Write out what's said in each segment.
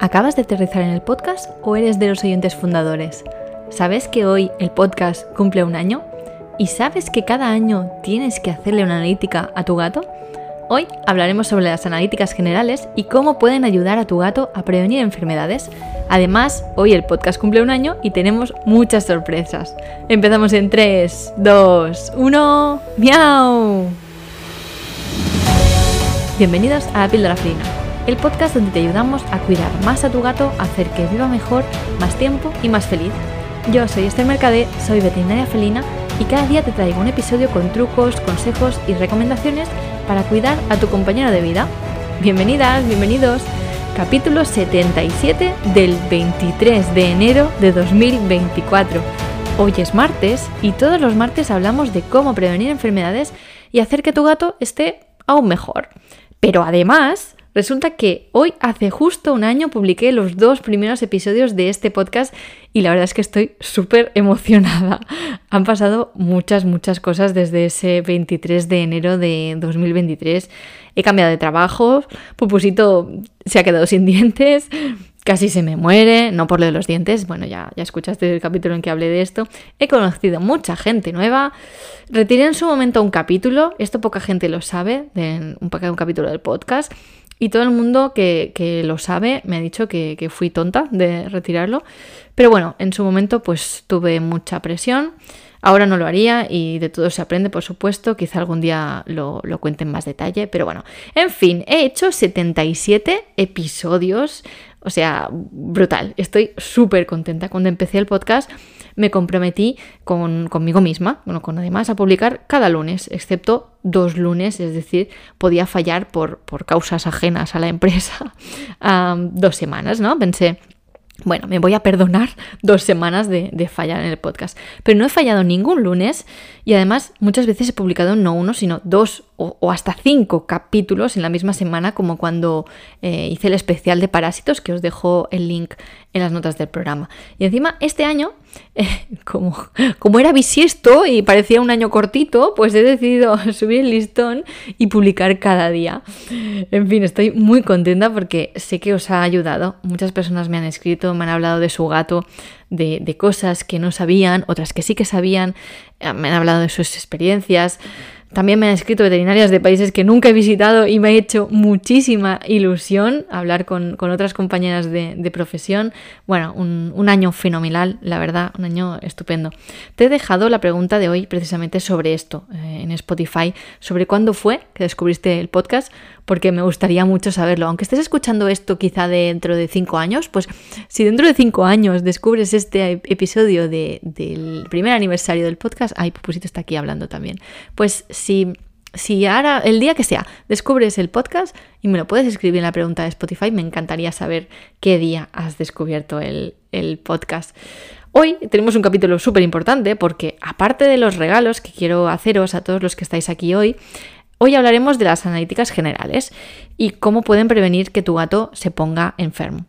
¿Acabas de aterrizar en el podcast o eres de los oyentes fundadores? ¿Sabes que hoy el podcast cumple un año? ¿Y sabes que cada año tienes que hacerle una analítica a tu gato? Hoy hablaremos sobre las analíticas generales y cómo pueden ayudar a tu gato a prevenir enfermedades. Además, hoy el podcast cumple un año y tenemos muchas sorpresas. Empezamos en 3, 2, 1, ¡miau! Bienvenidos a la píldora el podcast donde te ayudamos a cuidar más a tu gato, a hacer que viva mejor, más tiempo y más feliz. Yo soy Esther Mercadé, soy veterinaria felina y cada día te traigo un episodio con trucos, consejos y recomendaciones para cuidar a tu compañero de vida. Bienvenidas, bienvenidos. Capítulo 77 del 23 de enero de 2024. Hoy es martes y todos los martes hablamos de cómo prevenir enfermedades y hacer que tu gato esté aún mejor. Pero además, Resulta que hoy, hace justo un año, publiqué los dos primeros episodios de este podcast y la verdad es que estoy súper emocionada. Han pasado muchas, muchas cosas desde ese 23 de enero de 2023. He cambiado de trabajo, Pupusito se ha quedado sin dientes, casi se me muere, no por lo de los dientes, bueno, ya, ya escuchaste el capítulo en que hablé de esto. He conocido mucha gente nueva. Retiré en su momento un capítulo, esto poca gente lo sabe, de un, un capítulo del podcast. Y todo el mundo que, lo sabe me ha dicho que, fui tonta de retirarlo. Pero bueno, en su momento pues tuve mucha presión. Ahora no lo haría y de todo se aprende, por supuesto. Quizá algún día lo, lo cuente en más detalle. Pero bueno, en fin, he hecho 77 episodios. O sea, brutal. Estoy súper contenta. Cuando empecé el podcast me comprometí con, conmigo misma, bueno, con nadie más, a publicar cada lunes, excepto dos lunes, es decir, podía fallar por, por causas ajenas a la empresa dos semanas, ¿no? Pensé, bueno, me voy a perdonar dos semanas de, fallar en el podcast. Pero no he fallado ningún lunes y además muchas veces he publicado no uno, sino dos o, hasta cinco capítulos en la misma semana, como cuando eh, hice el especial de parásitos, que os dejo el link en las notas del programa. Y encima, este año, como, como era bisiesto y parecía un año cortito, pues he decidido subir el listón y publicar cada día. En fin, estoy muy contenta porque sé que os ha ayudado. Muchas personas me han escrito, me han hablado de su gato, de, de cosas que no sabían, otras que sí que sabían, eh, me han hablado de sus experiencias. También me han escrito veterinarias de países que nunca he visitado y me ha hecho muchísima ilusión hablar con, otras compañeras de, profesión. Bueno, un, año fenomenal, la verdad, un año estupendo. Te he dejado la pregunta de hoy precisamente sobre esto eh, en Spotify, sobre cuándo fue que descubriste el podcast, porque me gustaría mucho saberlo. Aunque estés escuchando esto quizá dentro de cinco años, pues si dentro de cinco años descubres este episodio del primer aniversario del podcast, ay, Pupusito está aquí hablando también, pues si si ahora, el día que sea, descubres el podcast y me lo puedes escribir en la pregunta de Spotify, me encantaría saber qué día has descubierto el, el podcast. Hoy tenemos un capítulo súper importante porque aparte de los regalos que quiero haceros a todos los que estáis aquí hoy, Hoy hablaremos de las analíticas generales y cómo pueden prevenir que tu gato se ponga enfermo.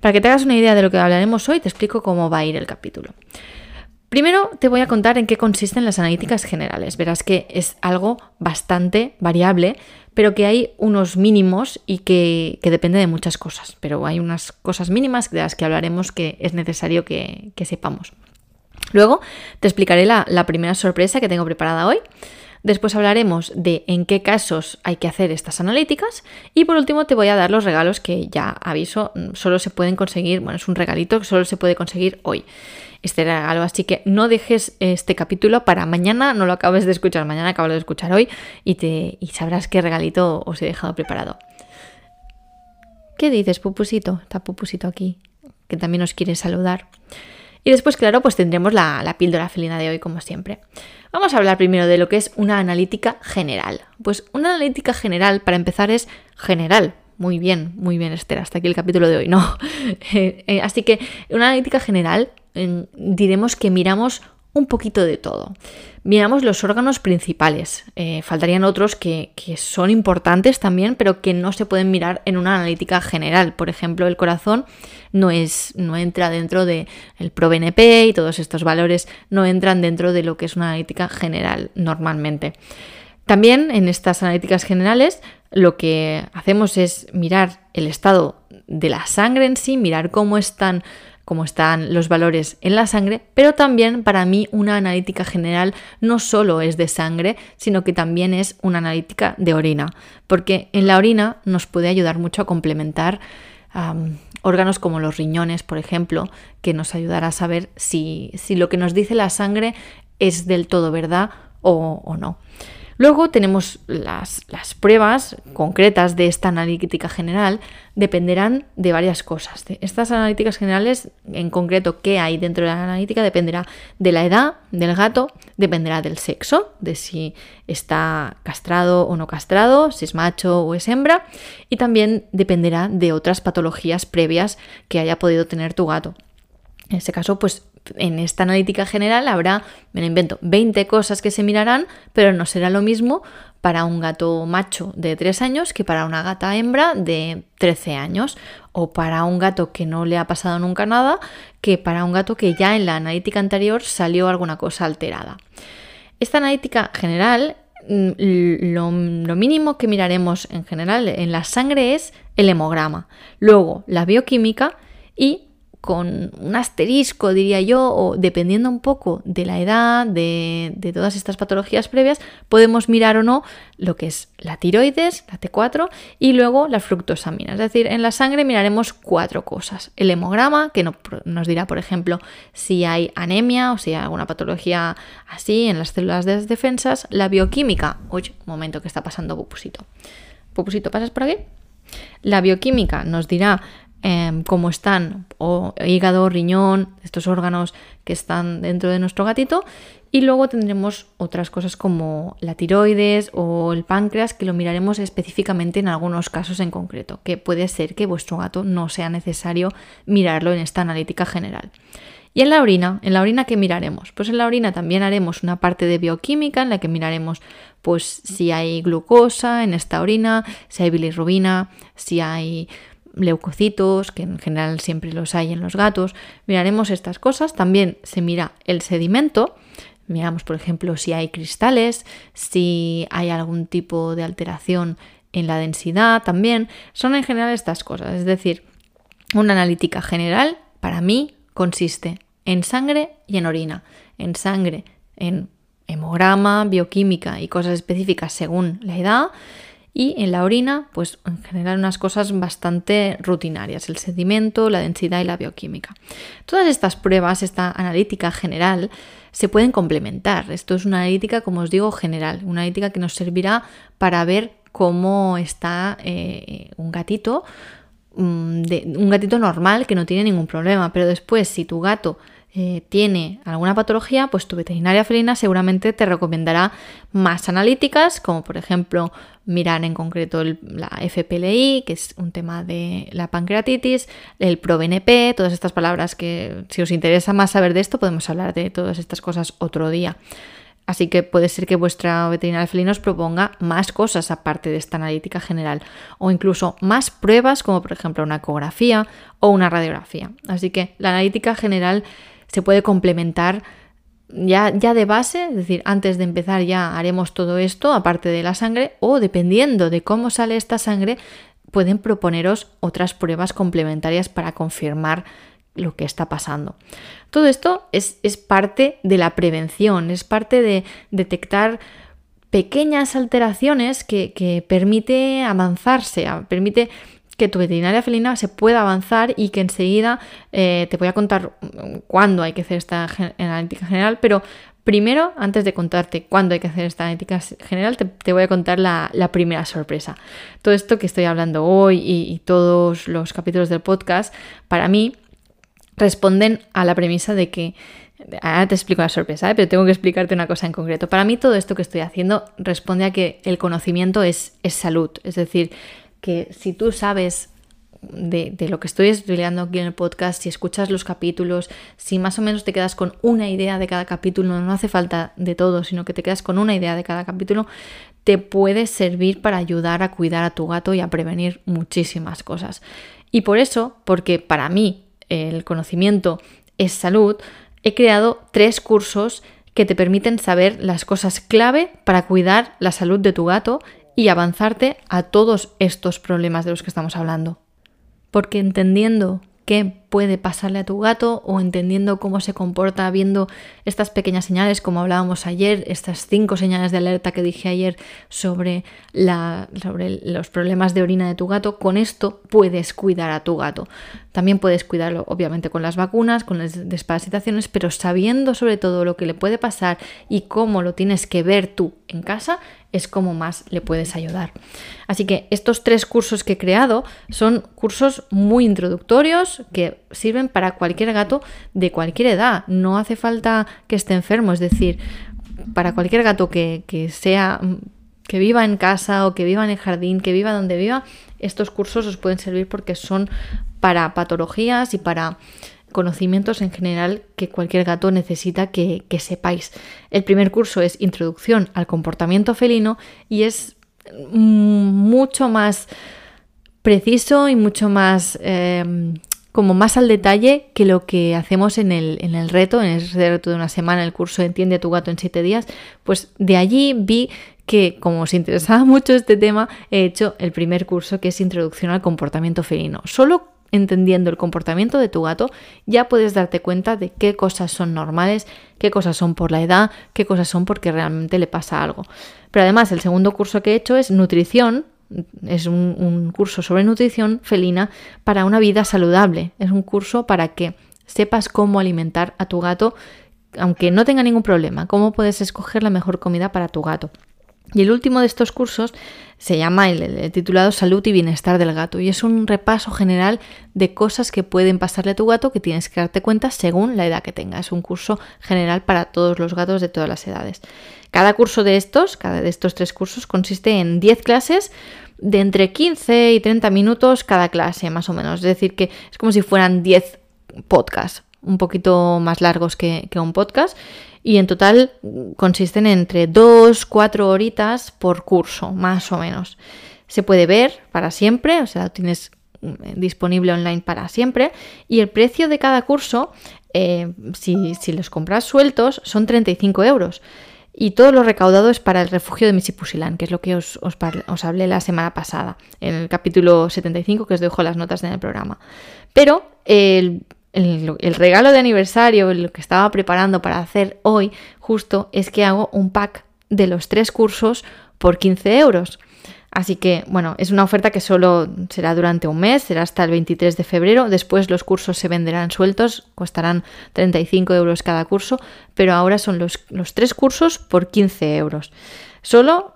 Para que te hagas una idea de lo que hablaremos hoy, te explico cómo va a ir el capítulo. Primero te voy a contar en qué consisten las analíticas generales. Verás que es algo bastante variable, pero que hay unos mínimos y que, depende de muchas cosas. Pero hay unas cosas mínimas de las que hablaremos que es necesario que, sepamos. Luego te explicaré la primera sorpresa que tengo preparada hoy Después hablaremos de en qué casos hay que hacer estas analíticas y por último te voy a dar los regalos que ya aviso, mm, solo se pueden conseguir, bueno, es un regalito que solo se puede conseguir hoy. Este regalo, así que no dejes este capítulo para mañana, no lo acabes de escuchar, mañana acabo de escuchar hoy y, te, y sabrás qué regalito os he dejado preparado. ¿Qué dices, Pupusito? Está Pupusito aquí, que también os quiere saludar. Y después, claro, pues tendremos la, la píldora felina de hoy, como siempre. Vamos a hablar primero de lo que es una analítica general. Pues una analítica general, para empezar, es general. Muy bien, muy bien, Esther, hasta aquí el capítulo de hoy, ¿no? Eh, eh, así que una analítica general diremos que miramos un poquito de todo. Miramos los órganos principales. Eh, faltarían otros que, son importantes también, pero que no se pueden mirar en una analítica general. Por ejemplo, el corazón no, es, no entra dentro del el ProBNP y todos estos valores no entran dentro de lo que es una analítica general normalmente. También en estas analíticas generales lo que hacemos es mirar el estado de la sangre en sí, mirar cómo están cómo están los valores en la sangre, pero también para mí una analítica general no solo es de sangre, sino que también es una analítica de orina, porque en la orina nos puede ayudar mucho a complementar órganos como los riñones, por ejemplo, que nos ayudará a saber si, si lo que nos dice la sangre es del todo verdad o no. Luego tenemos las, pruebas concretas de esta analítica general, dependerán de varias cosas. estas analíticas generales, en concreto, qué hay dentro de la analítica, dependerá de la edad del gato, dependerá del sexo, de si está castrado o no castrado, si es macho o es hembra, y también dependerá de otras patologías previas que haya podido tener tu gato. En ese caso, pues en esta analítica general habrá, me lo invento, 20 cosas que se mirarán, pero no será lo mismo para un gato macho de 3 años que para una gata hembra de 13 años, o para un gato que no le ha pasado nunca nada, que para un gato que ya en la analítica anterior salió alguna cosa alterada. Esta analítica general, mm, lo, lo mínimo que miraremos en general en la sangre es el hemograma, luego la bioquímica y con un asterisco, diría yo, o dependiendo un poco de la edad, de, todas estas patologías previas, podemos mirar o no lo que es la tiroides, la T4, y luego la fructosamina. Es decir, en la sangre miraremos cuatro cosas. El hemograma, que nos dirá, por ejemplo, si hay anemia o si hay alguna patología así en las células de las defensas. La bioquímica, un momento que está pasando Pupusito. Pupusito, ¿pasas por aquí? La bioquímica nos dirá Em, cómo están, o hígado, riñón, estos órganos que están dentro de nuestro gatito. Y luego tendremos otras cosas como la tiroides o el páncreas, que lo miraremos específicamente en algunos casos en concreto, que puede ser que vuestro gato no sea necesario mirarlo en esta analítica general. Y en la orina, ¿en la orina qué miraremos? Pues en la orina también haremos una parte de bioquímica en la que miraremos pues si hay glucosa en esta orina, si hay bilirrubina, si hay leucocitos, que en general siempre los hay en los gatos. Miraremos estas cosas. También se mira el sedimento. Miramos, por ejemplo, si hay cristales, si hay algún tipo de alteración en la densidad también. Son en general estas cosas. Es decir, una analítica general para mí consiste en sangre y en orina. En sangre, en hemograma, bioquímica y cosas específicas según la edad y en la orina, pues en general unas cosas bastante rutinarias, el sedimento, la densidad y la bioquímica. Todas estas pruebas, esta analítica general, se pueden complementar. Esto es una analítica, como os digo, general, una analítica que nos servirá para ver cómo está eh, un gatito, mm, un gatito normal que no tiene ningún problema, pero después si tu gato eh, tiene alguna patología, pues tu veterinaria felina seguramente te recomendará más analíticas, como por ejemplo mirar en concreto la FPLI, que es un tema de la pancreatitis, el ProBNP, todas estas palabras que si os interesa más saber de esto, podemos hablar de todas estas cosas otro día. Así que puede ser que vuestra veterinaria felina os proponga más cosas aparte de esta analítica general o incluso más pruebas como por ejemplo una ecografía o una radiografía. Así que la analítica general se puede complementar ya, ya de base, es decir, antes de empezar ya haremos todo esto, aparte de la sangre, o dependiendo de cómo sale esta sangre, pueden proponeros otras pruebas complementarias para confirmar lo que está pasando. Todo esto es, es parte de la prevención, es parte de detectar pequeñas alteraciones que, que permite avanzarse, permite que tu veterinaria felina se pueda avanzar y que enseguida eh, te voy a contar cuándo hay que hacer esta analítica general, pero primero, antes de contarte cuándo hay que hacer esta analítica general, te, voy a contar la, primera sorpresa. Todo esto que estoy hablando hoy y, todos los capítulos del podcast, para mí, responden a la premisa de que Ahora te explico la sorpresa, ¿eh? pero tengo que explicarte una cosa en concreto. Para mí todo esto que estoy haciendo responde a que el conocimiento es, es salud. Es decir, que si tú sabes de, lo que estoy estudiando aquí en el podcast, si escuchas los capítulos, si más o menos te quedas con una idea de cada capítulo, no hace falta de todo, sino que te quedas con una idea de cada capítulo, te puede servir para ayudar a cuidar a tu gato y a prevenir muchísimas cosas. Y por eso, porque para mí el conocimiento es salud, he creado tres cursos que te permiten saber las cosas clave para cuidar la salud de tu gato y avanzarte a todos estos problemas de los que estamos hablando. Porque entendiendo qué puede pasarle a tu gato o entendiendo cómo se comporta viendo estas pequeñas señales como hablábamos ayer, estas cinco señales de alerta que dije ayer sobre, la, sobre los problemas de orina de tu gato, con esto puedes cuidar a tu gato. También puedes cuidarlo obviamente con las vacunas, con las desparasitaciones, pero sabiendo sobre todo lo que le puede pasar y cómo lo tienes que ver tú en casa, es como más le puedes ayudar. Así que estos tres cursos que he creado son cursos muy introductorios que sirven para cualquier gato de cualquier edad. No hace falta que esté enfermo, es decir, para cualquier gato que, que sea que viva en casa o que viva en el jardín, que viva donde viva, estos cursos os pueden servir porque son para patologías y para conocimientos en general que cualquier gato necesita que, sepáis. El primer curso es Introducción al comportamiento felino y es mucho más preciso y mucho más em, como más al detalle que lo que hacemos en el, en el reto, en ese reto de una semana, el curso Entiende a tu gato en 7 días, pues de allí vi que como os interesaba mucho este tema, he hecho el primer curso que es Introducción al comportamiento felino. Solo entendiendo el comportamiento de tu gato, ya puedes darte cuenta de qué cosas son normales, qué cosas son por la edad, qué cosas son porque realmente le pasa algo. Pero además, el segundo curso que he hecho es nutrición, es un, curso sobre nutrición felina para una vida saludable. Es un curso para que sepas cómo alimentar a tu gato, aunque no tenga ningún problema, cómo puedes escoger la mejor comida para tu gato. Y el último de estos cursos se llama el, titulado Salud y Bienestar del Gato y es un repaso general de cosas que pueden pasarle a tu gato que tienes que darte cuenta según la edad que tenga. Es un curso general para todos los gatos de todas las edades. Cada curso de estos, cada de estos tres cursos, consiste en 10 clases de entre 15 y 30 minutos cada clase, más o menos. Es decir, que es como si fueran 10 podcasts, un poquito más largos que, un podcast y en total consisten entre 2, 4 horitas por curso, más o menos. Se puede ver para siempre, o sea, tienes mm, disponible online para siempre y el precio de cada curso, eh, si, los compras sueltos, son 35 euros. Y todo lo recaudado es para el refugio de Misipusilán, que es lo que os, os, hablé la semana pasada, en el capítulo 75, que os dejo las notas en el programa. Pero el el, regalo de aniversario, lo que estaba preparando para hacer hoy, justo es que hago un pack de los tres cursos por 15 euros. Así que, bueno, es una oferta que solo será durante un mes, será hasta el 23 de febrero. Después los cursos se venderán sueltos, costarán 35 euros cada curso, pero ahora son los, tres cursos por 15 euros. Solo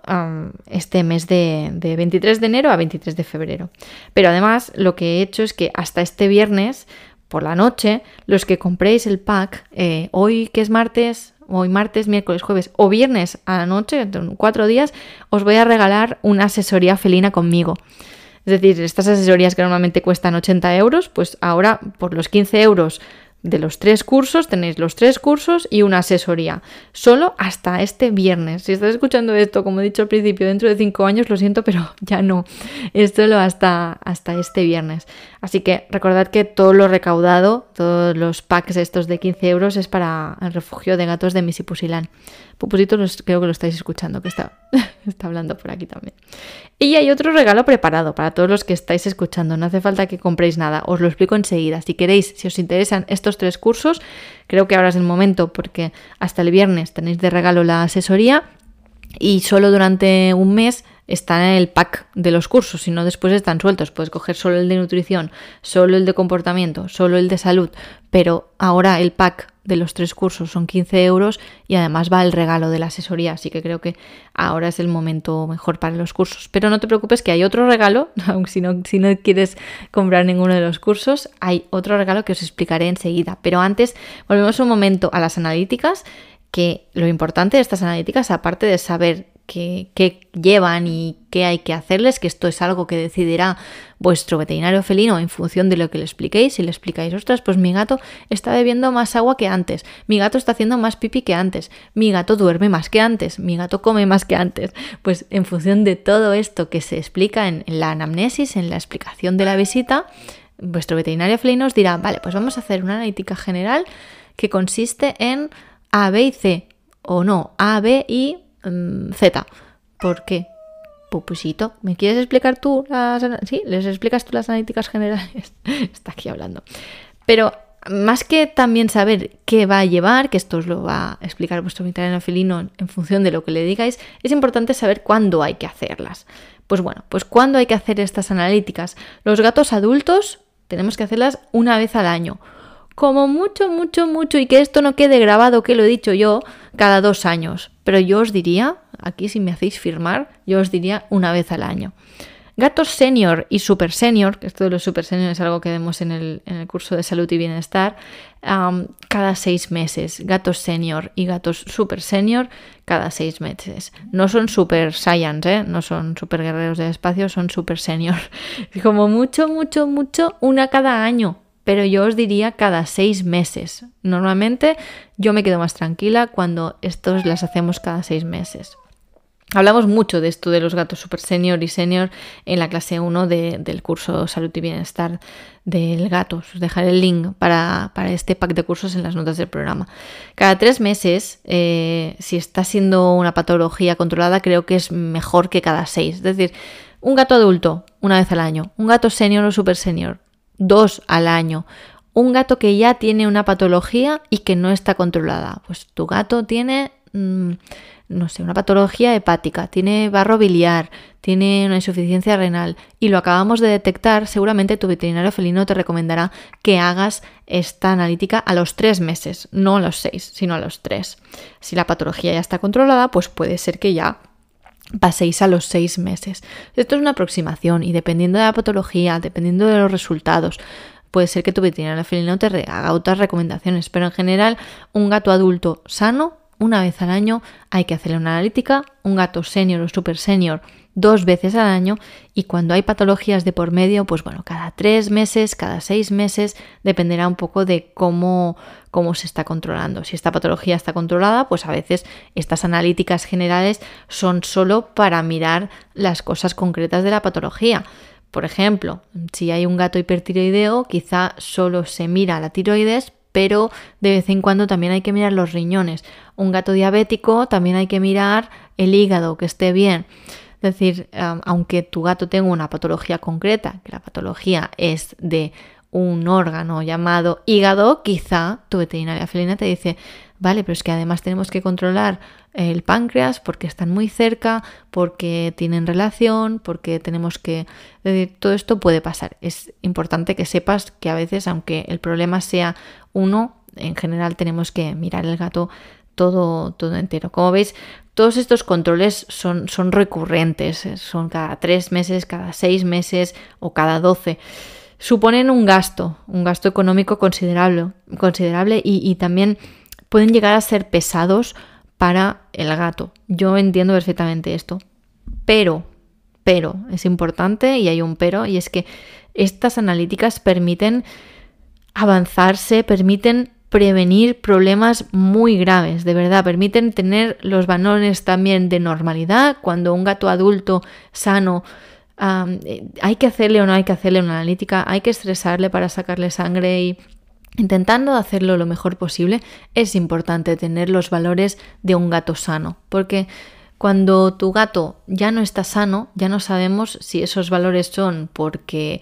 este mes de, de 23 de enero a 23 de febrero. Pero además lo que he hecho es que hasta este viernes por la noche, los que compréis el pack, eh, hoy que es martes, hoy martes, miércoles, jueves o viernes a la noche, cuatro días, os voy a regalar una asesoría felina conmigo. Es decir, estas asesorías que normalmente cuestan 80 euros, pues ahora por los 15 euros de los tres cursos, tenéis los tres cursos y una asesoría. Solo hasta este viernes. Si estás escuchando esto, como he dicho al principio, dentro de cinco años, lo siento, pero ya no. Es solo hasta, hasta este viernes. Así que recordad que todo lo recaudado, todos los packs estos de 15 euros es para el refugio de gatos de Misipusilán. Pupusito creo que lo estáis escuchando, que está, está hablando por aquí también. Y hay otro regalo preparado para todos los que estáis escuchando. No hace falta que compréis nada, os lo explico enseguida. Si queréis, si os interesan estos tres cursos, creo que ahora es el momento porque hasta el viernes tenéis de regalo la asesoría y solo durante un mes están el pack de los cursos, si no después están sueltos. Puedes coger solo el de nutrición, solo el de comportamiento, solo el de salud, pero ahora el pack de los tres cursos son 15 euros y además va el regalo de la asesoría, así que creo que ahora es el momento mejor para los cursos. Pero no te preocupes que hay otro regalo, aunque si no, si no quieres comprar ninguno de los cursos, hay otro regalo que os explicaré enseguida. Pero antes, volvemos un momento a las analíticas que lo importante de estas analíticas, aparte de saber qué, llevan y qué hay que hacerles, que esto es algo que decidirá vuestro veterinario felino en función de lo que le expliquéis. Si le explicáis, ostras, pues mi gato está bebiendo más agua que antes, mi gato está haciendo más pipi que antes, mi gato duerme más que antes, mi gato come más que antes. Pues en función de todo esto que se explica en la anamnesis, en la explicación de la visita, vuestro veterinario felino os dirá, vale, pues vamos a hacer una analítica general que consiste en A, B y C o no, A, B y mm, Z. ¿Por qué? Pupusito, ¿me quieres explicar tú las... Sí, les explicas tú las analíticas generales. Está aquí hablando. Pero más que también saber qué va a llevar, que esto os lo va a explicar vuestro veterinario felino en función de lo que le digáis, es importante saber cuándo hay que hacerlas. Pues bueno, pues cuándo hay que hacer estas analíticas. Los gatos adultos tenemos que hacerlas una vez al año. Como mucho, mucho, mucho, y que esto no quede grabado, que lo he dicho yo, cada dos años. Pero yo os diría, aquí si me hacéis firmar, yo os diría una vez al año. Gatos senior y super senior, que esto de los super senior es algo que vemos en el, curso de salud y bienestar, cada seis meses. Gatos senior y gatos super senior cada seis meses. No son super science, ¿eh? no son super guerreros de espacio, son super senior. Como mucho, mucho, mucho, una cada año. Pero yo os diría cada seis meses. Normalmente yo me quedo más tranquila cuando estos las hacemos cada seis meses. Hablamos mucho de esto de los gatos super senior y senior en la clase 1 del curso Salud y Bienestar del gato. Os dejaré el link para, este pack de cursos en las notas del programa. Cada tres meses, eh, si está siendo una patología controlada, creo que es mejor que cada seis. Es decir, un gato adulto, una vez al año. Un gato senior o super senior, dos al año. Un gato que ya tiene una patología y que no está controlada. Pues tu gato tiene... Mm, no sé, una patología hepática, tiene barro biliar, tiene una insuficiencia renal y lo acabamos de detectar, seguramente tu veterinario felino te recomendará que hagas esta analítica a los tres meses, no a los seis, sino a los tres. Si la patología ya está controlada, pues puede ser que ya paséis a los seis meses. Esto es una aproximación y dependiendo de la patología, dependiendo de los resultados, puede ser que tu veterinario felino te haga otras recomendaciones, pero en general un gato adulto sano una vez al año hay que hacerle una analítica, un gato senior o super senior dos veces al año y cuando hay patologías de por medio, pues bueno, cada tres meses, cada seis meses, dependerá un poco de cómo, cómo se está controlando. Si esta patología está controlada, pues a veces estas analíticas generales son solo para mirar las cosas concretas de la patología. Por ejemplo, si hay un gato hipertiroideo, quizá solo se mira la tiroides, pero de vez en cuando también hay que mirar los riñones. Un gato diabético también hay que mirar el hígado, que esté bien. Es decir, aunque tu gato tenga una patología concreta, que la patología es de un órgano llamado hígado, quizá tu veterinaria felina te dice, vale, pero es que además tenemos que controlar el páncreas porque están muy cerca, porque tienen relación, porque tenemos que... todo esto puede pasar. Es importante que sepas que a veces, aunque el problema sea uno, en general tenemos que mirar el gato todo, todo entero. Como veis, todos estos controles son, recurrentes, son cada tres meses, cada seis meses o cada doce suponen un gasto, un gasto económico considerable, considerable y, y, también pueden llegar a ser pesados para el gato. Yo entiendo perfectamente esto. Pero, pero, es importante y hay un pero, y es que estas analíticas permiten avanzarse, permiten prevenir problemas muy graves, de verdad, permiten tener los balones también de normalidad. Cuando un gato adulto sano eh, hay que hacerle o no hay que hacerle una analítica, hay que estresarle para sacarle sangre y Intentando hacerlo lo mejor posible, es importante tener los valores de un gato sano, porque cuando tu gato ya no está sano, ya no sabemos si esos valores son porque,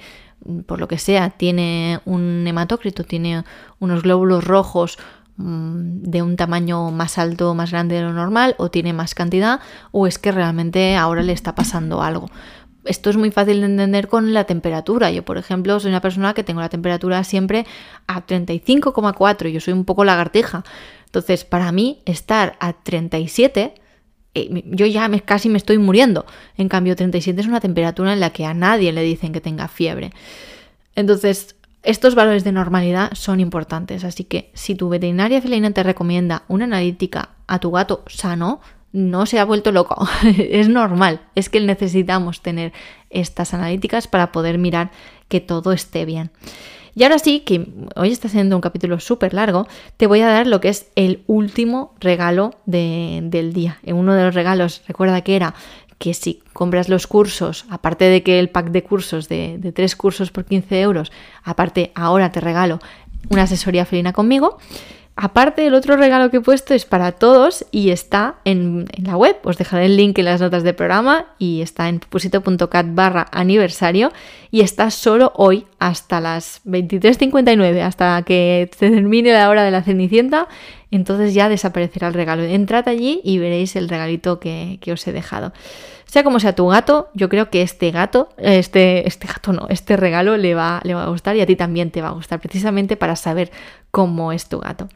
por lo que sea, tiene un hematócrito, tiene unos glóbulos rojos mm, de un tamaño más alto, más grande de lo normal, o tiene más cantidad, o es que realmente ahora le está pasando algo esto es muy fácil de entender con la temperatura. Yo, por ejemplo, soy una persona que tengo la temperatura siempre a 35,4. Yo soy un poco lagartija. Entonces, para mí, estar a 37, eh, yo ya me, casi me estoy muriendo. En cambio, 37 es una temperatura en la que a nadie le dicen que tenga fiebre. Entonces, estos valores de normalidad son importantes. Así que, si tu veterinaria felina te recomienda una analítica a tu gato sano, no se ha vuelto loco, es normal, es que necesitamos tener estas analíticas para poder mirar que todo esté bien. Y ahora sí, que hoy está siendo un capítulo súper largo, te voy a dar lo que es el último regalo del día. Uno de los regalos, recuerda que era que si compras los cursos, aparte de que el pack de cursos de, de tres cursos por 15 euros, aparte ahora te regalo una asesoría felina conmigo, Aparte, el otro regalo que he puesto es para todos y está en, la web. Os dejaré el link en las notas del programa y está en pupusito.cat barra aniversario y está solo hoy hasta las 23.59, hasta que se termine la hora de la cenicienta. Entonces ya desaparecerá el regalo. Entrad allí y veréis el regalito que, que os he dejado. Sea como sea tu gato, yo creo que este gato, este, este gato no, este regalo le va, le va a gustar y a ti también te va a gustar, precisamente para saber cómo es tu gato.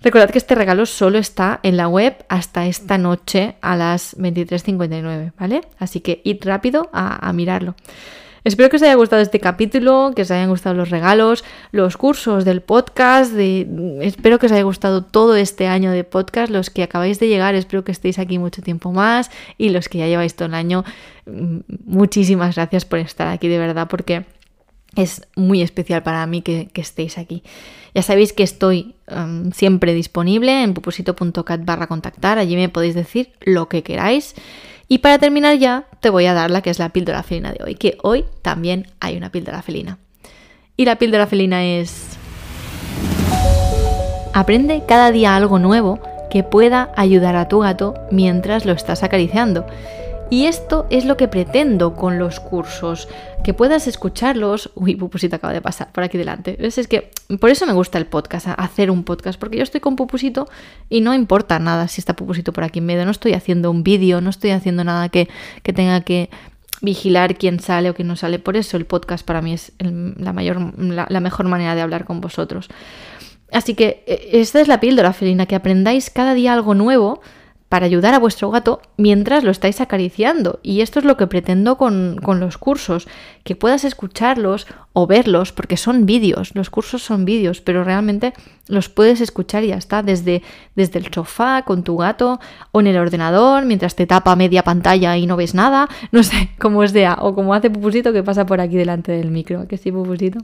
Recordad que este regalo solo está en la web hasta esta noche a las 23.59, ¿vale? Así que id rápido a, mirarlo. Espero que os haya gustado este capítulo, que os hayan gustado los regalos, los cursos del podcast. Espero que os haya gustado todo este año de podcast. Los que acabáis de llegar, espero que estéis aquí mucho tiempo más. Y los que ya lleváis todo el año, mm, muchísimas gracias por estar aquí de verdad, porque es muy especial para mí que, estéis aquí. Ya sabéis que estoy em, siempre disponible en pupusito.cat barra contactar. Allí me podéis decir lo que queráis. Y para terminar ya, te voy a dar la que es la píldora felina de hoy, que hoy también hay una píldora felina. Y la píldora felina es... Aprende cada día algo nuevo que pueda ayudar a tu gato mientras lo estás acariciando. Y esto es lo que pretendo con los cursos, que puedas escucharlos. Uy, Pupusito acaba de pasar por aquí delante. Es que por eso me gusta el podcast, hacer un podcast, porque yo estoy con Pupusito y no importa nada si está Pupusito por aquí en medio. No estoy haciendo un vídeo, no estoy haciendo nada que, tenga que vigilar quién sale o quién no sale. Por eso el podcast para mí es la, mayor, la mejor manera de hablar con vosotros. Así que e, esta es la píldora felina, que aprendáis cada día algo nuevo para ayudar a vuestro gato mientras lo estáis acariciando. Y esto es lo que pretendo con, los cursos, que puedas escucharlos o verlos, porque son vídeos, los cursos son vídeos, pero realmente los puedes escuchar y ya está, desde, desde el sofá, con tu gato, o en el ordenador, mientras te tapa media pantalla y no ves nada, no sé cómo es de o como hace Pupusito que pasa por aquí delante del micro, que sí, Pupusito.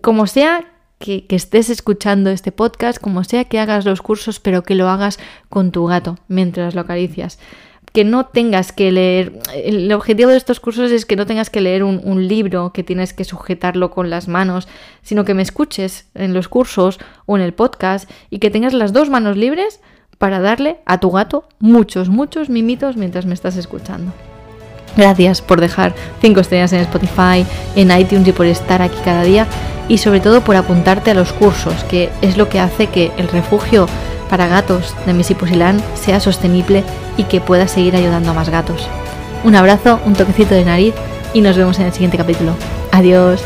Como sea, que, estés escuchando este podcast, como sea que hagas los cursos, pero que lo hagas con tu gato mientras lo acaricias. Que no tengas que leer, el objetivo de estos cursos es que no tengas que leer un, un libro que tienes que sujetarlo con las manos, sino que me escuches en los cursos o en el podcast y que tengas las dos manos libres para darle a tu gato muchos, muchos mimitos mientras me estás escuchando. Gracias por dejar 5 estrellas en Spotify, en iTunes y por estar aquí cada día y sobre todo por apuntarte a los cursos, que es lo que hace que el refugio para gatos de Missy Pusilán sea sostenible y que pueda seguir ayudando a más gatos. Un abrazo, un toquecito de nariz y nos vemos en el siguiente capítulo. Adiós.